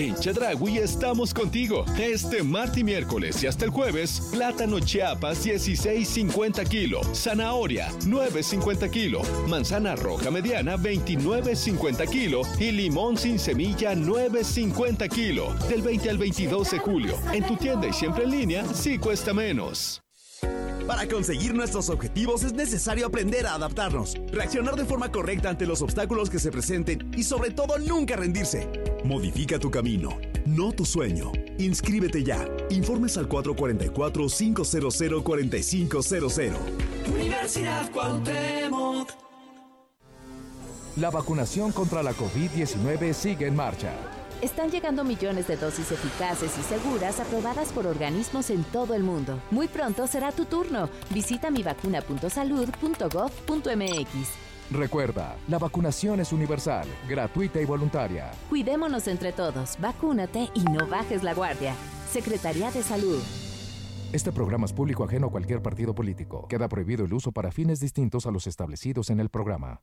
En Chedragui estamos contigo. Este martes y miércoles y hasta el jueves, plátano Chiapas 16.50 kilo, zanahoria 9.50 kilo, manzana roja mediana 29.50 kilo y limón sin semilla 9.50 kilo. Del 20 al 22 de julio, en tu tienda y siempre en línea, sí cuesta menos. Para conseguir nuestros objetivos es necesario aprender a adaptarnos, reaccionar de forma correcta ante los obstáculos que se presenten y sobre todo nunca rendirse. Modifica tu camino, no tu sueño. Inscríbete ya. Informes al 444-500-4500. Universidad Cuauhtémoc. La vacunación contra la COVID-19 sigue en marcha. Están llegando millones de dosis eficaces y seguras aprobadas por organismos en todo el mundo. Muy pronto será tu turno. Visita mivacuna.salud.gov.mx. Recuerda, la vacunación es universal, gratuita y voluntaria. Cuidémonos entre todos, vacúnate y no bajes la guardia. Secretaría de Salud. Este programa es público ajeno a cualquier partido político. Queda prohibido el uso para fines distintos a los establecidos en el programa.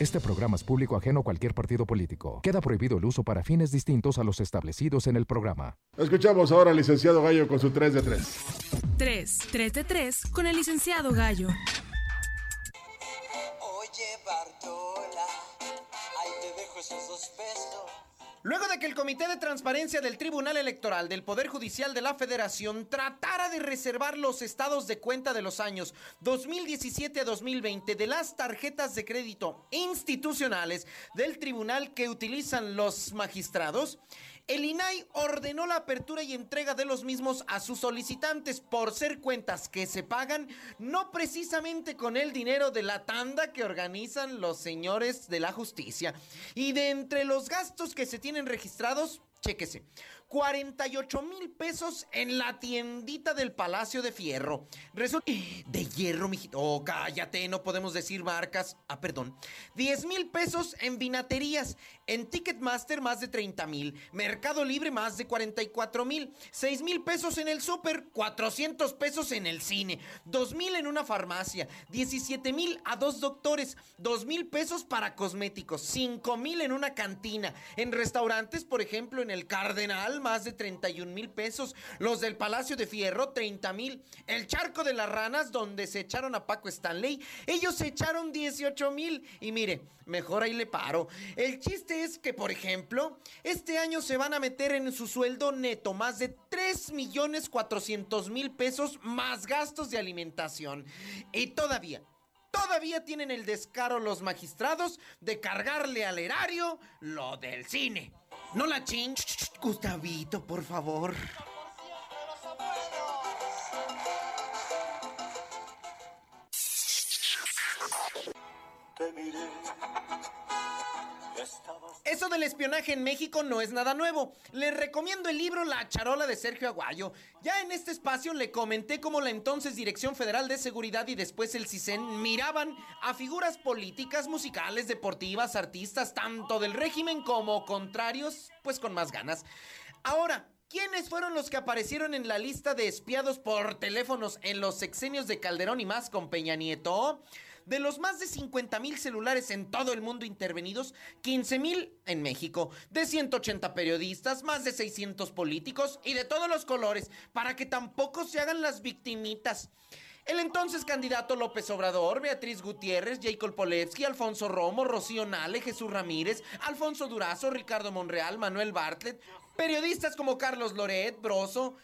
Este programa es público ajeno a cualquier partido político. Queda prohibido el uso para fines distintos a los establecidos en el programa. Escuchamos ahora al licenciado Gallo con su 3 de 3. 3, 3 de 3 con el licenciado Gallo. Luego de que el Comité de Transparencia del Tribunal Electoral del Poder Judicial de la Federación tratara de reservar los estados de cuenta de los años 2017 a 2020 de las tarjetas de crédito institucionales del tribunal que utilizan los magistrados, el INAI ordenó la apertura y entrega de los mismos a sus solicitantes por ser cuentas que se pagan no precisamente con el dinero de la tanda que organizan los señores de la justicia. Y de entre los gastos que se tienen registrados, chéquese. 48 mil pesos en la tiendita del Palacio de Fierro. Resulta. De hierro, mijito. Oh, cállate, no podemos decir marcas. Ah, perdón. 10 mil pesos en vinaterías. En Ticketmaster, más de 30 mil. Mercado Libre, más de 44 mil. 6 mil pesos en el súper. 400 pesos en el cine. 2 mil en una farmacia. 17 mil a dos doctores. 2 mil pesos para cosméticos. 5 mil en una cantina. En restaurantes, por ejemplo, en el Cardenal más de 31 mil pesos. Los del Palacio de Fierro, 30 mil. El Charco de las Ranas, donde se echaron a Paco Stanley, ellos se echaron 18 mil. Y mire, mejor ahí le paro. El chiste es que, por ejemplo, este año se van a meter en su sueldo neto más de 3 millones 400 mil pesos más gastos de alimentación. Y todavía, Todavía tienen el descaro los magistrados de cargarle al erario lo del cine. No la ching, Gustavito, por favor. Eso del espionaje en México no es nada nuevo. Le recomiendo el libro La charola de Sergio Aguayo. Ya en este espacio le comenté cómo la entonces Dirección Federal de Seguridad y después el CISEN miraban a figuras políticas, musicales, deportivas, artistas, tanto del régimen como contrarios, pues con más ganas. Ahora, ¿Quiénes fueron los que aparecieron en la lista de espiados por teléfonos en los sexenios de Calderón y más con Peña Nieto? De los más de 50 mil celulares en todo el mundo intervenidos, 15 mil en México. De 180 periodistas, más de 600 políticos y de todos los colores, para que tampoco se hagan las victimitas. El entonces candidato López Obrador, Beatriz Gutiérrez, Jacob Polevsky, Alfonso Romo, Rocío Nale, Jesús Ramírez, Alfonso Durazo, Ricardo Monreal, Manuel Bartlett, periodistas como Carlos Loret, Broso,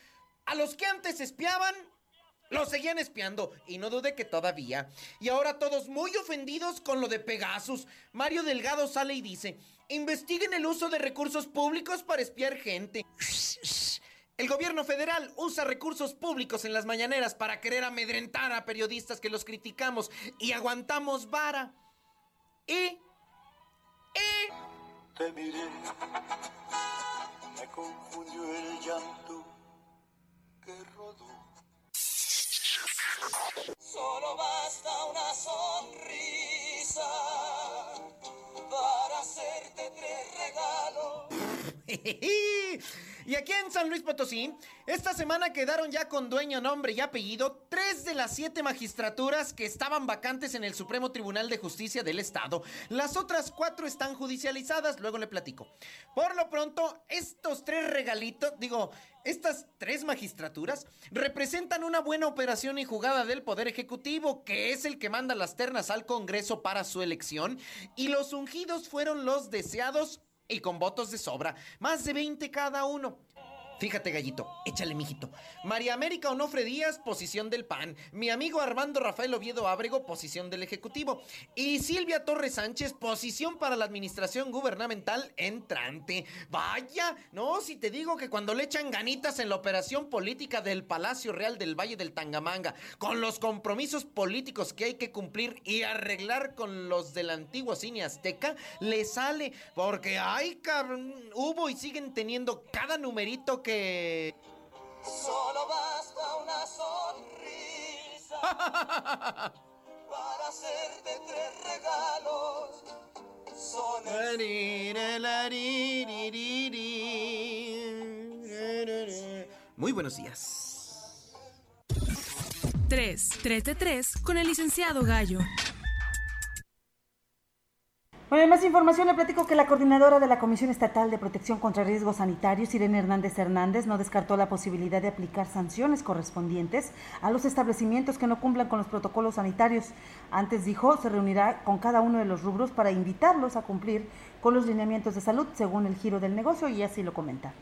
a los que antes espiaban, los seguían espiando y no dude que todavía. Y ahora todos muy ofendidos con lo de Pegasus. Mario Delgado sale y dice, investiguen el uso de recursos públicos para espiar gente. El gobierno federal usa recursos públicos en las mañaneras para querer amedrentar a periodistas que los criticamos y aguantamos vara. Y... Y... Te miré, y aquí en San Luis Potosí, esta semana quedaron ya con dueño, nombre y apellido tres de las siete magistraturas que estaban vacantes en el Supremo Tribunal de Justicia del Estado. Las otras cuatro están judicializadas, luego le platico. Por lo pronto, estos tres regalitos, digo, estas tres magistraturas representan una buena operación y jugada del Poder Ejecutivo, que es el que manda las ternas al Congreso para su elección, y los ungidos fueron los deseados y con votos de sobra, más de 20 cada uno. Fíjate, gallito, échale, mijito. María América Onofre Díaz, posición del PAN. Mi amigo Armando Rafael Oviedo Ábrego, posición del Ejecutivo. Y Silvia Torres Sánchez, posición para la administración gubernamental entrante. Vaya, no, si te digo que cuando le echan ganitas en la operación política del Palacio Real del Valle del Tangamanga, con los compromisos políticos que hay que cumplir y arreglar con los del antiguo cine azteca, le sale. Porque, ay, cabrón, hubo y siguen teniendo cada numerito que Solo basta una sonrisa para hacerte tres regalos. Son Muy buenos días. 3. 3 de 3 con el licenciado Gallo. Bueno, más información le platico que la coordinadora de la Comisión Estatal de Protección contra Riesgos Sanitarios, Irene Hernández Hernández, no descartó la posibilidad de aplicar sanciones correspondientes a los establecimientos que no cumplan con los protocolos sanitarios. Antes dijo, se reunirá con cada uno de los rubros para invitarlos a cumplir con los lineamientos de salud según el giro del negocio y así lo comenta.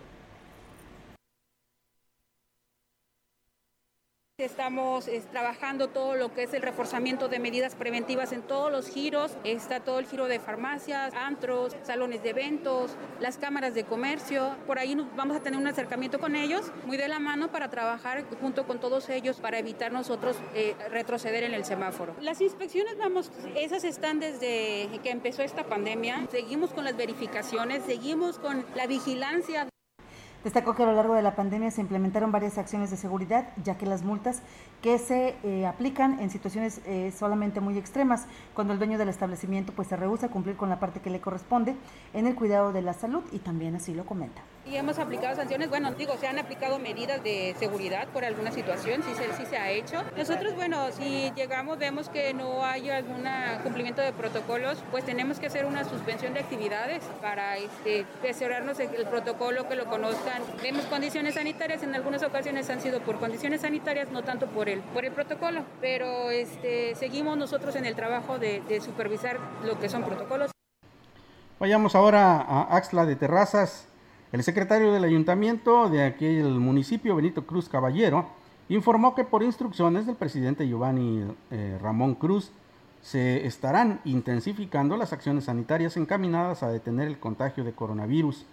Estamos trabajando todo lo que es el reforzamiento de medidas preventivas en todos los giros. Está todo el giro de farmacias, antros, salones de eventos, las cámaras de comercio. Por ahí vamos a tener un acercamiento con ellos, muy de la mano para trabajar junto con todos ellos para evitar nosotros eh, retroceder en el semáforo. Las inspecciones, vamos, esas están desde que empezó esta pandemia. Seguimos con las verificaciones, seguimos con la vigilancia. Destacó que a lo largo de la pandemia se implementaron varias acciones de seguridad, ya que las multas que se eh, aplican en situaciones eh, solamente muy extremas, cuando el dueño del establecimiento pues se rehúsa a cumplir con la parte que le corresponde en el cuidado de la salud y también así lo comenta. Y hemos aplicado sanciones, bueno, digo, se han aplicado medidas de seguridad por alguna situación, sí se, sí se ha hecho. Nosotros, bueno, si llegamos, vemos que no hay algún cumplimiento de protocolos, pues tenemos que hacer una suspensión de actividades para este, asegurarnos el, protocolo, que lo conozcan. Vemos condiciones sanitarias, en algunas ocasiones han sido por condiciones sanitarias, no tanto por el, por el protocolo, pero este, seguimos nosotros en el trabajo de, supervisar lo que son protocolos. Vayamos ahora a Axla de Terrazas. El secretario del ayuntamiento de aquel municipio, Benito Cruz Caballero, informó que por instrucciones del presidente Giovanni eh, Ramón Cruz se estarán intensificando las acciones sanitarias encaminadas a detener el contagio de coronavirus.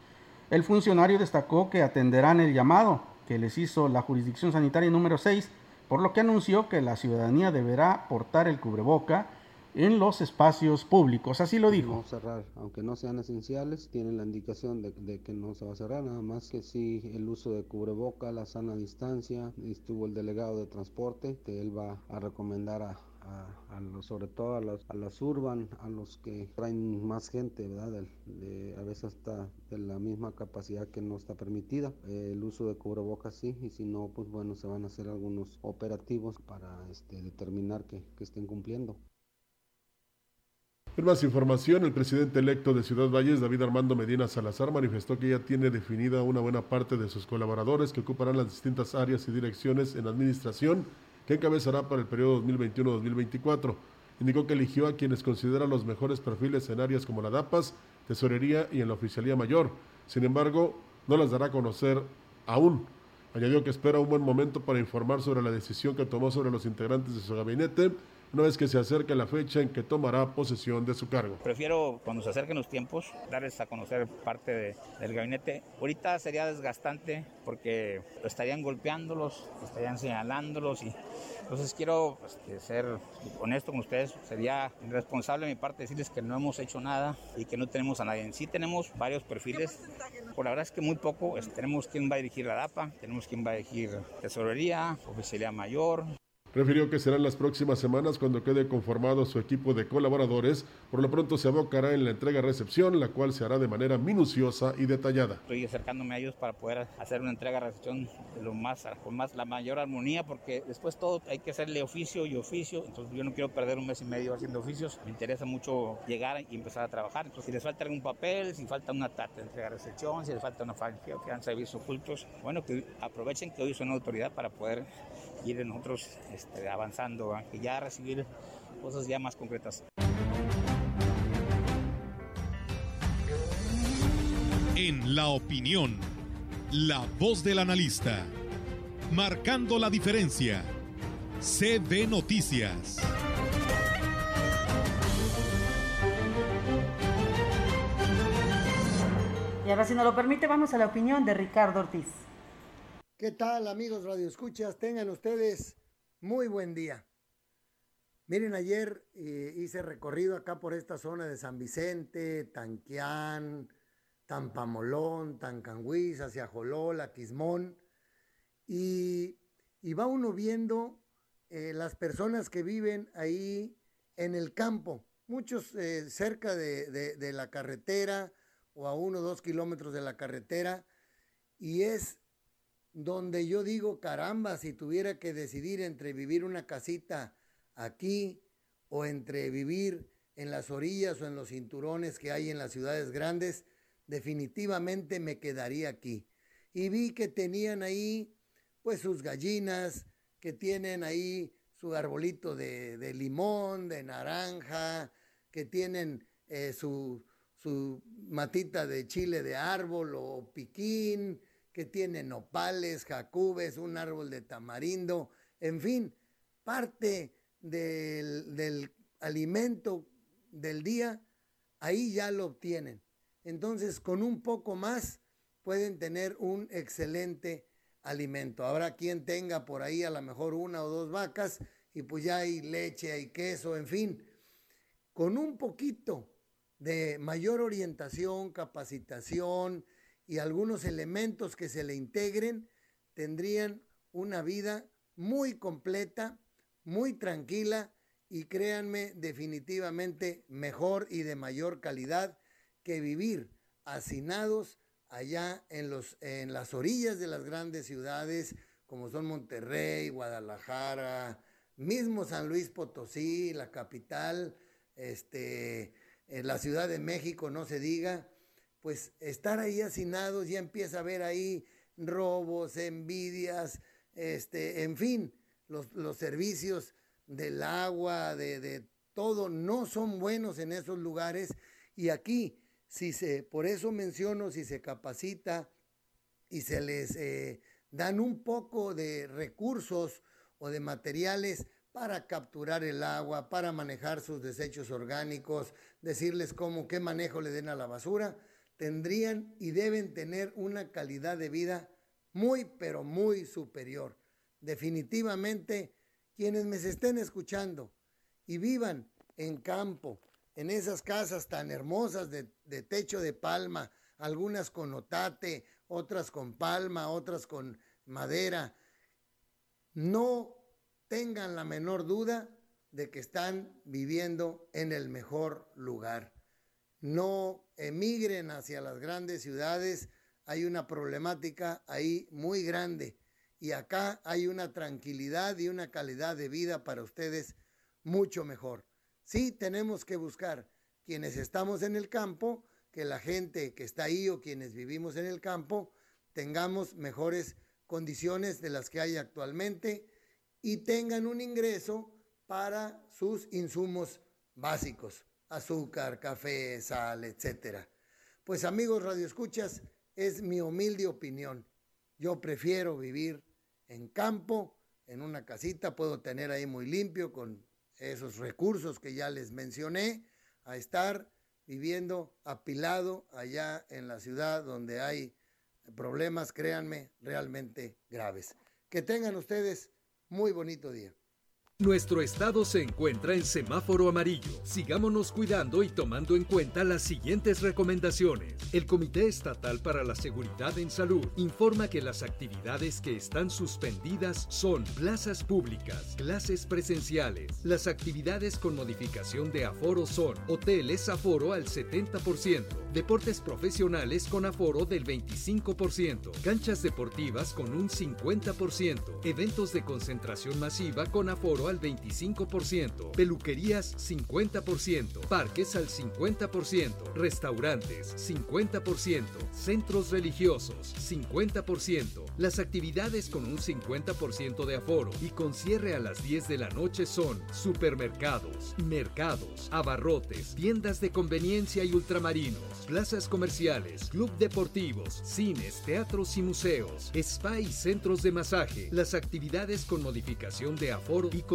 El funcionario destacó que atenderán el llamado que les hizo la jurisdicción sanitaria número 6, por lo que anunció que la ciudadanía deberá portar el cubreboca en los espacios públicos. Así lo dijo. No cerrar, aunque no sean esenciales, tienen la indicación de, que no se va a cerrar, nada más que sí el uso de cubreboca, la sana distancia, estuvo el delegado de transporte, que él va a recomendar a, a, a los, sobre todo a, los, a las urban, a los que traen más gente, ¿verdad? De, de, a veces hasta de la misma capacidad que no está permitida. Eh, el uso de cubrebocas sí, y si no, pues bueno, se van a hacer algunos operativos para este, determinar que, que estén cumpliendo. En más información, el presidente electo de Ciudad Valles, David Armando Medina Salazar, manifestó que ya tiene definida una buena parte de sus colaboradores que ocuparán las distintas áreas y direcciones en administración que encabezará para el periodo 2021-2024. Indicó que eligió a quienes considera los mejores perfiles en áreas como la DAPAS, Tesorería y en la Oficialía Mayor. Sin embargo, no las dará a conocer aún. Añadió que espera un buen momento para informar sobre la decisión que tomó sobre los integrantes de su gabinete una vez que se acerque la fecha en que tomará posesión de su cargo. Prefiero cuando se acerquen los tiempos darles a conocer parte de, del gabinete. Ahorita sería desgastante porque estarían golpeándolos, estarían señalándolos y entonces quiero este, ser honesto con ustedes. Sería irresponsable de mi parte decirles que no hemos hecho nada y que no tenemos a nadie. Sí tenemos varios perfiles. Por la verdad es que muy poco. Tenemos quién va a dirigir la DAPA, tenemos quién va a dirigir Tesorería, Oficialía Mayor, Refirió que serán las próximas semanas cuando quede conformado su equipo de colaboradores. Por lo pronto se abocará en la entrega-recepción, la cual se hará de manera minuciosa y detallada. Estoy acercándome a ellos para poder hacer una entrega-recepción lo más, con más, la mayor armonía, porque después todo hay que hacerle oficio y oficio. Entonces yo no quiero perder un mes y medio haciendo oficios. Me interesa mucho llegar y empezar a trabajar. Entonces si les falta algún papel, si falta una tarta de entrega-recepción, si les falta una fianza de servicios ocultos, bueno, que aprovechen que hoy son autoridad para poder ir nosotros este, avanzando, y ya recibir cosas ya más concretas. En la opinión, la voz del analista, marcando la diferencia. CB Noticias. Y ahora, si nos lo permite, vamos a la opinión de Ricardo Ortiz. ¿Qué tal amigos Radio Escuchas? Tengan ustedes muy buen día. Miren, ayer eh, hice recorrido acá por esta zona de San Vicente, Tanquián, Tampamolón, Tancanguis, hacia Jolola, Quismón, y, y va uno viendo eh, las personas que viven ahí en el campo, muchos eh, cerca de, de la carretera o a uno o dos kilómetros de la carretera, y es donde yo digo, caramba, si tuviera que decidir entre vivir una casita aquí o entre vivir en las orillas o en los cinturones que hay en las ciudades grandes, definitivamente me quedaría aquí. Y vi que tenían ahí pues sus gallinas, que tienen ahí su arbolito de, limón, de naranja, que tienen eh, su, su matita de chile de árbol o piquín, que tiene nopales, jacubes, un árbol de tamarindo, en fin, parte del, alimento del día, ahí ya lo obtienen. Entonces, con un poco más pueden tener un excelente alimento. Habrá quien tenga por ahí a lo mejor una o dos vacas y pues ya hay leche, hay queso, en fin. Con un poquito de mayor orientación, capacitación, y algunos elementos que se le integren, tendrían una vida muy completa, muy tranquila y créanme definitivamente mejor y de mayor calidad que vivir hacinados allá en, los, en las orillas de las grandes ciudades como son Monterrey, Guadalajara, mismo San Luis Potosí, la capital, este, en la Ciudad de México, no se diga, pues estar ahí hacinados ya empieza a ver ahí robos, envidias, este, en fin, los, servicios del agua, de, todo, no son buenos en esos lugares. Y aquí, si se, por eso menciono, si se capacita y se les eh, dan un poco de recursos o de materiales para capturar el agua, para manejar sus desechos orgánicos, decirles cómo, qué manejo le den a la basura, tendrían y deben tener una calidad de vida muy, pero muy superior. Definitivamente, quienes me estén escuchando y vivan en campo, en esas casas tan hermosas de, techo de palma, algunas con otate, otras con palma, otras con madera, no tengan la menor duda de que están viviendo en el mejor lugar. No emigren hacia las grandes ciudades, hay una problemática ahí muy grande. Y acá hay una tranquilidad y una calidad de vida para ustedes mucho mejor. Sí tenemos que buscar quienes estamos en el campo, que la gente que está ahí o quienes vivimos en el campo tengamos mejores condiciones de las que hay actualmente y tengan un ingreso para sus insumos básicos azúcar, café, sal, etcétera. Pues amigos radioescuchas, es mi humilde opinión. Yo prefiero vivir en campo, en una casita, puedo tener ahí muy limpio con esos recursos que ya les mencioné, a estar viviendo apilado allá en la ciudad donde hay problemas, créanme, realmente graves. Que tengan ustedes muy bonito día. Nuestro estado se encuentra en semáforo amarillo. Sigámonos cuidando y tomando en cuenta las siguientes recomendaciones. El Comité Estatal para la Seguridad en Salud informa que las actividades que están suspendidas son plazas públicas, clases presenciales. Las actividades con modificación de aforo son hoteles aforo al 70%, deportes profesionales con aforo del 25%, canchas deportivas con un 50%, eventos de concentración masiva con aforo al 25%, peluquerías 50%, parques al 50%, restaurantes 50%, centros religiosos 50%. Las actividades con un 50% de aforo y con cierre a las 10 de la noche son supermercados, mercados, abarrotes, tiendas de conveniencia y ultramarinos, plazas comerciales, club deportivos, cines, teatros y museos, spa y centros de masaje. Las actividades con modificación de aforo y con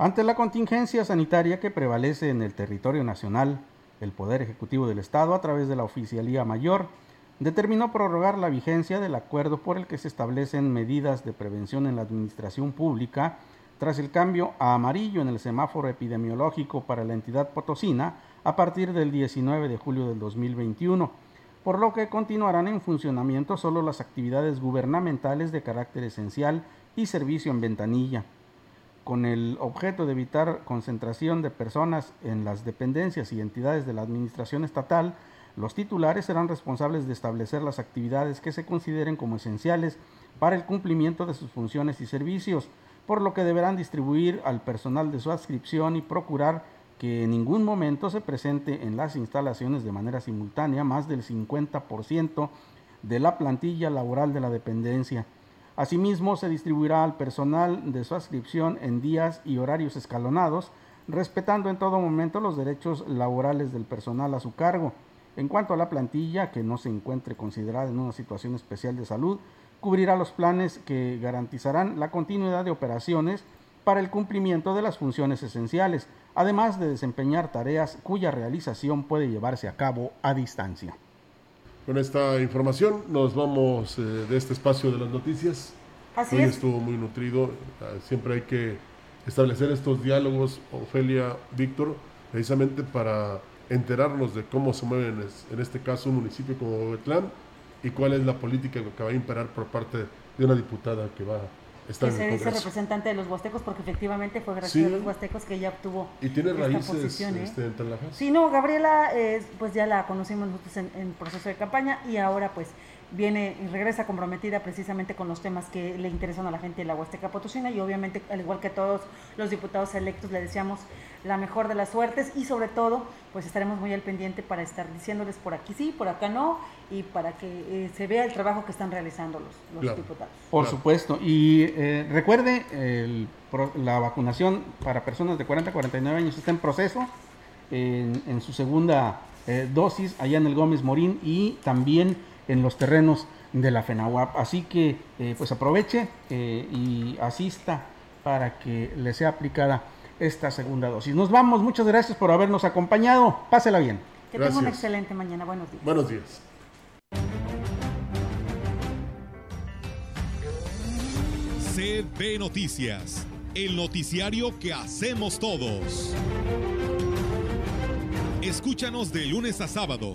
Ante la contingencia sanitaria que prevalece en el territorio nacional, el Poder Ejecutivo del Estado, a través de la Oficialía Mayor, determinó prorrogar la vigencia del acuerdo por el que se establecen medidas de prevención en la administración pública tras el cambio a amarillo en el semáforo epidemiológico para la entidad potosina a partir del 19 de julio del 2021, por lo que continuarán en funcionamiento solo las actividades gubernamentales de carácter esencial y servicio en ventanilla con el objeto de evitar concentración de personas en las dependencias y entidades de la Administración Estatal, los titulares serán responsables de establecer las actividades que se consideren como esenciales para el cumplimiento de sus funciones y servicios, por lo que deberán distribuir al personal de su adscripción y procurar que en ningún momento se presente en las instalaciones de manera simultánea más del 50% de la plantilla laboral de la dependencia. Asimismo, se distribuirá al personal de su adscripción en días y horarios escalonados, respetando en todo momento los derechos laborales del personal a su cargo. En cuanto a la plantilla, que no se encuentre considerada en una situación especial de salud, cubrirá los planes que garantizarán la continuidad de operaciones para el cumplimiento de las funciones esenciales, además de desempeñar tareas cuya realización puede llevarse a cabo a distancia. Con esta información nos vamos eh, de este espacio de las noticias. Así Hoy es. estuvo muy nutrido. eh, Siempre hay que establecer estos diálogos, Ofelia, Víctor, precisamente para enterarnos de cómo se mueve en, es- en este caso un municipio como Betlán y cuál es la política que va a imperar por parte de una diputada que va a que en se dice representante de los huastecos porque efectivamente fue gracias Sí. a los huastecos que ella obtuvo Y tiene esta raíces posición, ¿eh? este, en. Sí, no, Gabriela, eh, pues ya la conocimos nosotros en, en proceso de campaña y ahora pues viene y regresa comprometida precisamente con los temas que le interesan a la gente de la Huasteca Potosina y obviamente, al igual que todos los diputados electos, le deseamos la mejor de las suertes y sobre todo, pues estaremos muy al pendiente para estar diciéndoles por aquí sí, por acá no y para que eh, se vea el trabajo que están realizando los, los Claro. diputados. Por supuesto. Y eh, recuerde, el pro- la vacunación para personas de 40 a 49 años está en proceso, en, en su segunda eh, dosis, allá en el Gómez Morín y también en los terrenos de la FENAWAP. Así que, eh, pues aproveche eh, y asista para que le sea aplicada esta segunda dosis. Nos vamos, muchas gracias por habernos acompañado. Pásela bien. Que tenga una excelente mañana. Buenos días. Buenos días. CB Noticias, el noticiario que hacemos todos. Escúchanos de lunes a sábado.